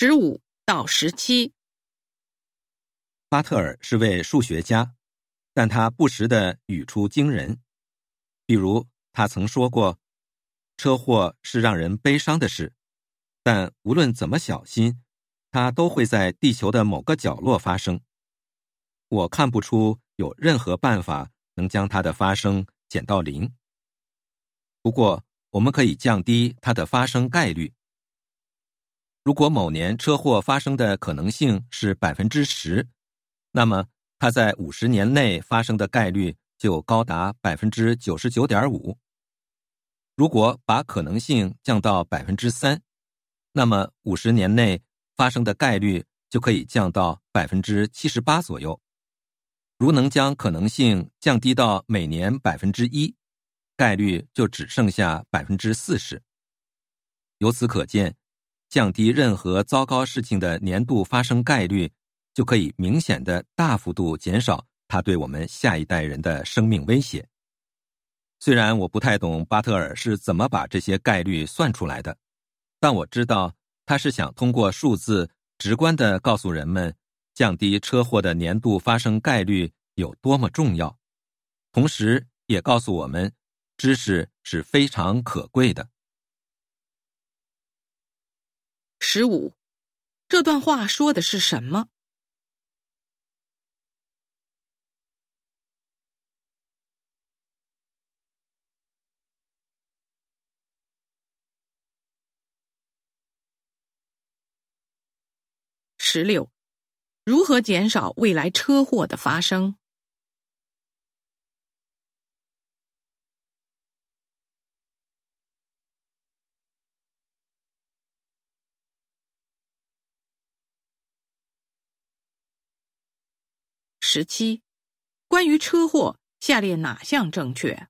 十五到十七。巴特尔是位数学家，但他不时的语出惊人。比如，他曾说过：“车祸是让人悲伤的事，但无论怎么小心，它都会在地球的某个角落发生。我看不出有任何办法能将它的发生减到零。不过，我们可以降低它的发生概率。如果某年车祸发生的可能性是百分之十，那么它在五十年内发生的概率。”就高达百分之九十九点五。如果把可能性降到百分之三，那么五十年内发生的概率就可以降到百分之七十八左右。如能将可能性降低到每年百分之一，概率就只剩下百分之四十。由此可见，降低任何糟糕事情的年度发生概率，就可以明显的大幅度减少。它对我们下一代人的生命威胁。虽然我不太懂巴特尔是怎么把这些概率算出来的，但我知道他是想通过数字直观的告诉人们，降低车祸的年度发生概率有多么重要，同时也告诉我们，知识是非常可贵的。十五，这段话说的是什么？十六，如何减少未来车祸的发生？十七，关于车祸，下列哪项正确？